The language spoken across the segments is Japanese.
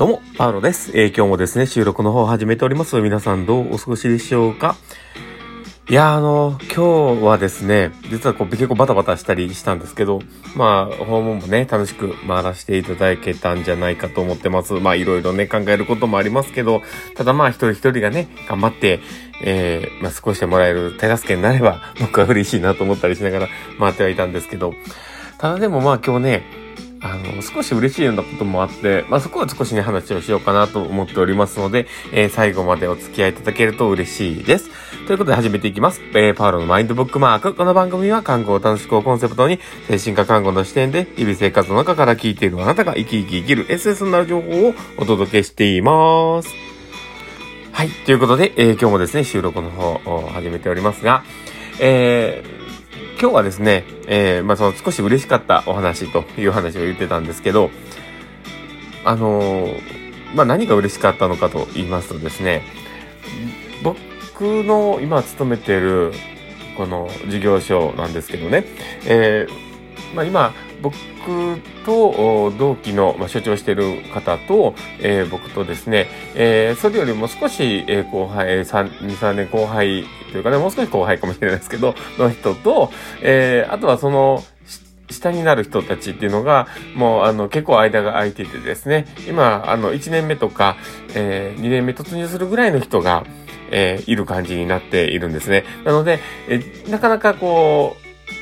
どうも、パウロです。えー、今日もですね、収録の方を始めております。皆さんどうお過ごしでしょうか？いや、あの、今日はですね、実はこう結構バタバタしたりしたんですけど、まあ、訪問もね、楽しく回らせていただけたんじゃないかと思ってます。まあ、いろいろね、考えることもありますけど、ただまあ、一人一人がね、頑張って、えー、まあ、少しでもらえる手助けになれば、僕は嬉しいなと思ったりしながら回ってはいたんですけど、ただでもまあ今日ね、あの、少し嬉しいようなこともあって、まあ、そこは少しね、話をしようかなと思っておりますので、えー、最後までお付き合いいただけると嬉しいです。ということで始めていきます。えー、パウロのマインドブックマーク。この番組は看護を楽しくをコンセプトに、精神科看護の視点で、日々生活の中から聞いているあなたが生き生き生きる SS になる情報をお届けしています。はい。ということで、えー、今日もですね、収録の方を始めておりますが、えー、今日はですね、えー、まあ、その少し嬉しかったお話という話を言ってたんですけど、あのー、まあ、何が嬉しかったのかと言いますとですね、僕の今勤めてるこの事業所なんですけどね、えー、まあ、今、僕と同期の、まあ、所長している方と、えー、僕とですね、えー、それよりも少し、えー、後輩、3、2、3年後輩というかね、もう少し後輩かもしれないですけど、の人と、えー、あとはその、下になる人たちっていうのが、もう、あの、結構間が空いててですね、今、あの、1年目とか、えー、2年目突入するぐらいの人が、えー、いる感じになっているんですね。なので、えー、なかなかこう、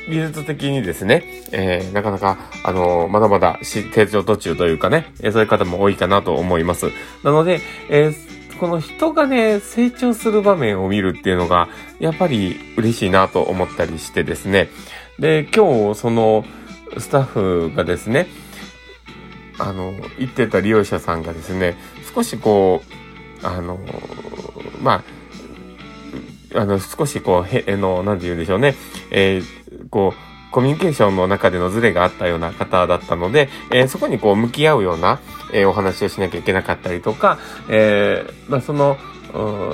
技術的にですね、えー、なかなか、あのー、まだまだ成長途中というかね、え、そういう方も多いかなと思います。なので、え、この人がね、成長する場面を見るっていうのが、やっぱり嬉しいなと思ったりしてですね。で、今日、その、スタッフがですね、あの、行ってた利用者さんがですね、少しこう、あの、まあ、あの、少しこう、へ、の、なんて言うんでしょうね。えー、こう、コミュニケーションの中でのズレがあったような方だったので、えー、そこにこう向き合うような、えー、お話をしなきゃいけなかったりとか、えー、まあ、その、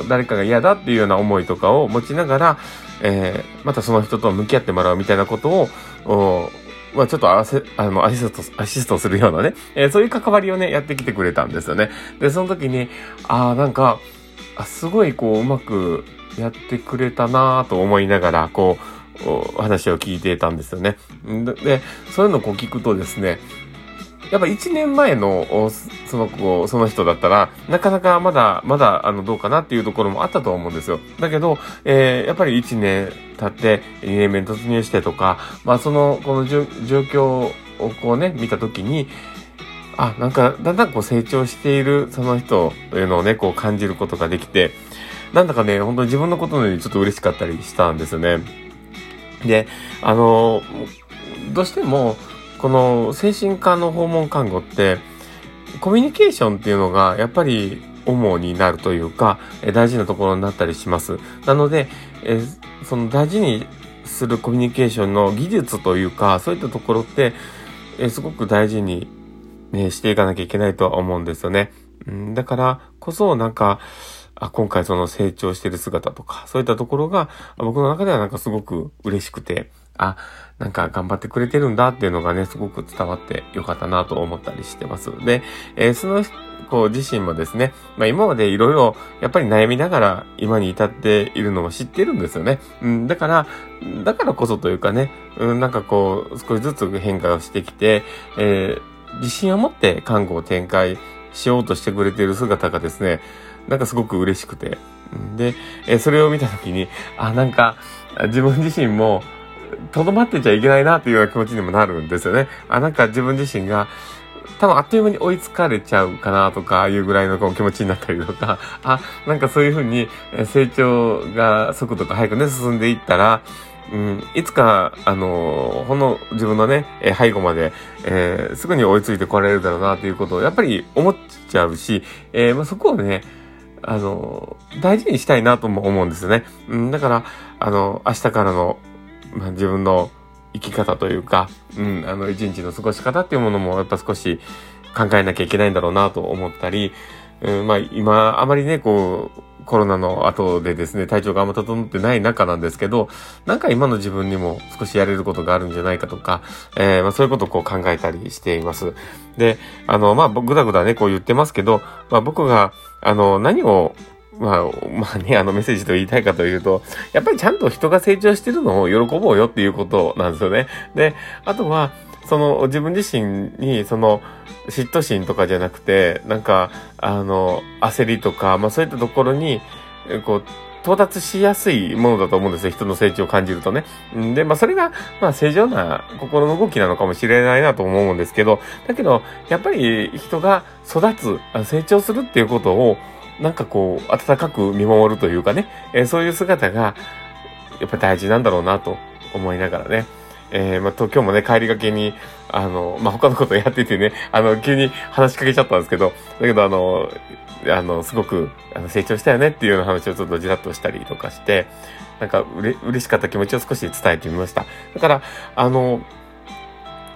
誰かが嫌だっていうような思いとかを持ちながら、えー、またその人と向き合ってもらうみたいなことを、まあ、ちょっとあの、アシスト、アシストするようなね、えー、そういう関わりをね、やってきてくれたんですよね。で、その時に、ああ、なんか、すごいこう、うまくやってくれたなと思いながら、こう、話を聞いてたんですよね。で、そういうのをこう聞くとですね、やっぱ1年前のその子、その人だったら、なかなかまだ、まだ、あの、どうかなっていうところもあったと思うんですよ。だけど、えー、やっぱり1年経って、2年目に突入してとか、まあ、その、この状況をこうね、見たときに、あ、なんか、だんだんこう成長しているその人というのをね、こう感じることができて、なんだかね、本当に自分のことのようにちょっと嬉しかったりしたんですよね。で、あの、どうしても、この精神科の訪問看護って、コミュニケーションっていうのがやっぱり主になるというか、大事なところになったりします。なので、えその大事にするコミュニケーションの技術というか、そういったところって、えすごく大事に、ね、していかなきゃいけないとは思うんですよね。うん、だからこそ、なんか、あ、今回その成長してる姿とか、そういったところが、僕の中ではなんかすごく嬉しくて、あ、なんか頑張ってくれてるんだっていうのがね、すごく伝わってよかったなと思ったりしてます。で、えー、その子自身もですね、まあ今までいろいろやっぱり悩みながら今に至っているのも知ってるんですよね。うん、だから、だからこそというかね、うん、なんかこう、少しずつ変化をしてきて、えー、自信を持って看護を展開しようとしてくれている姿がですね、なんかすごく嬉しくて。で、えそれを見たときに、あ、なんか、自分自身も、とどまってちゃいけないなっていうような気持ちにもなるんですよね。あ、なんか自分自身が、多分あっという間に追いつかれちゃうかなとかいうぐらいのこう気持ちになったりとか、あ、なんかそういうふうに成長が速度が速くね、進んでいったら、うん、いつか、あのー、ほんの自分のね、え背後まで、えー、すぐに追いついてこられるだろうなということをやっぱり思っちゃうし、え、まあ、そこをね、あの、大事にしたいなとも思うんですよね。うん、だから、あの、明日からの、まあ、自分の生き方というか、うん、あの、一日の過ごし方っていうものも、やっぱ少し考えなきゃいけないんだろうなと思ったり、うん、まあ、今、あまりね、こう、コロナの後でですね、体調があんま整ってない中なんですけど、なんか今の自分にも少しやれることがあるんじゃないかとか、えー、まあそういうことをこう考えたりしています。で、あの、まあ、ぐだぐだね、こう言ってますけど、まあ僕が、あの、何をまあ、まあね、あのメッセージと言いたいかというと、やっぱりちゃんと人が成長してるのを喜ぼうよっていうことなんですよね。で、あとは、その自分自身にその嫉妬心とかじゃなくて、なんか、あの、焦りとか、まあそういったところに、こう、到達しやすいものだと思うんですよ。人の成長を感じるとね。んで、まあそれが、まあ正常な心の動きなのかもしれないなと思うんですけど、だけど、やっぱり人が育つ、成長するっていうことを、なんかこう、温かく見守るというかね、え、そういう姿が、やっぱ大事なんだろうなと思いながらね。えー、まあ、今日もね、帰りがけに、あの、まあ、他のことやっててね、あの、急に話しかけちゃったんですけど、だけどあの、あの、すごく、あの、成長したよねっていうような話をちょっとじらっとしたりとかして、なんか、うれ、嬉しかった気持ちを少し伝えてみました。だから、あの、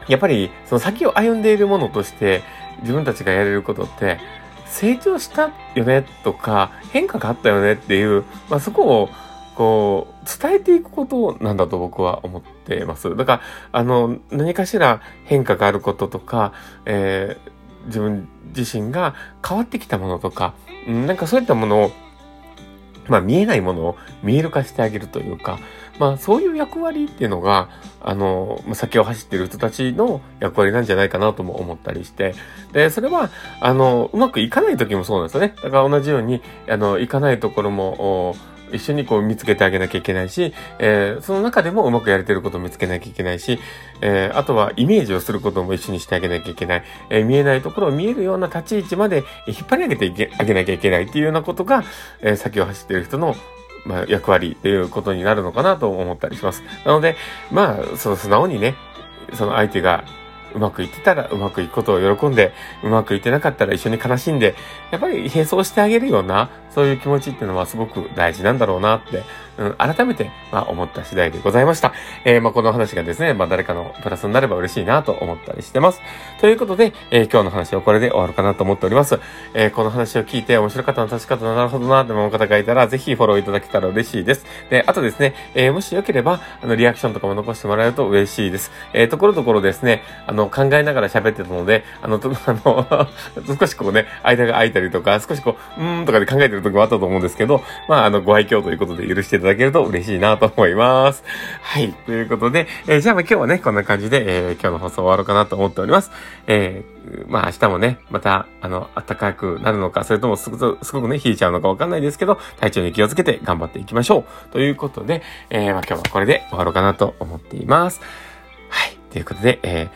やっぱり、その先を歩んでいるものとして、自分たちがやれることって、成長したよねとか、変化があったよねっていう、まあ、そこを、こう、伝えていくことなんだと僕は思ってます。だから、あの、何かしら変化があることとか、えー、自分自身が変わってきたものとか、なんかそういったものを、まあ見えないものを見える化してあげるというか、まあそういう役割っていうのが、あの、先を走ってる人たちの役割なんじゃないかなとも思ったりして、で、それは、あの、うまくいかない時もそうなんですよね。だから同じように、あの、いかないところも、一緒にこう見つけてあげなきゃいけないし、えー、その中でもうまくやれてることを見つけなきゃいけないし、えー、あとはイメージをすることも一緒にしてあげなきゃいけない、えー、見えないところを見えるような立ち位置まで引っ張り上げていけあげなきゃいけないっていうようなことが、え、先を走っている人のまあ、役割っていうことになるのかなと思ったりします。なので、まあ、その素直にね、その相手がうまくいってたらうまくいくことを喜んで、うまくいってなかったら一緒に悲しんで、やっぱり並走してあげるような、そういう気持ちっていうのはすごく大事なんだろうなって、うん、改めて、まあ、思った次第でございました。えー、まあ、この話がですね、まあ、誰かのプラスになれば嬉しいなと思ったりしてます。ということで、えー、今日の話はこれで終わるかなと思っております。えー、この話を聞いて面白かったの確かったなるほどなって思う方がいたら、ぜひフォローいただけたら嬉しいです。で、あとですね、え、もしよければ、あの、リアクションとかも残してもらえると嬉しいです。え、ところどころですね、あの、考えながら喋ってたので、あの、あの 少しこうね、間が空いたりとか、少しこう、うーんとかで考えてる時もあったと思うんですけど、まあ、あの、ご愛嬌ということで許していただけると嬉しいなと思います。はい。ということで、えー、じゃあまあ今日はね、こんな感じで、えー、今日の放送終わろうかなと思っております。えー、まあ明日もね、また、あの、暖かくなるのか、それともすごく、すごくね、冷えちゃうのかわかんないですけど、体調に気をつけて頑張っていきましょう。ということで、えー、まあ今日はこれで終わろうかなと思っています。はい。ということで、え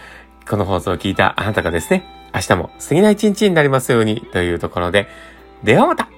ー、この放送を聞いたあなたがですね、明日も素敵な一日になりますようにというところで、ではまた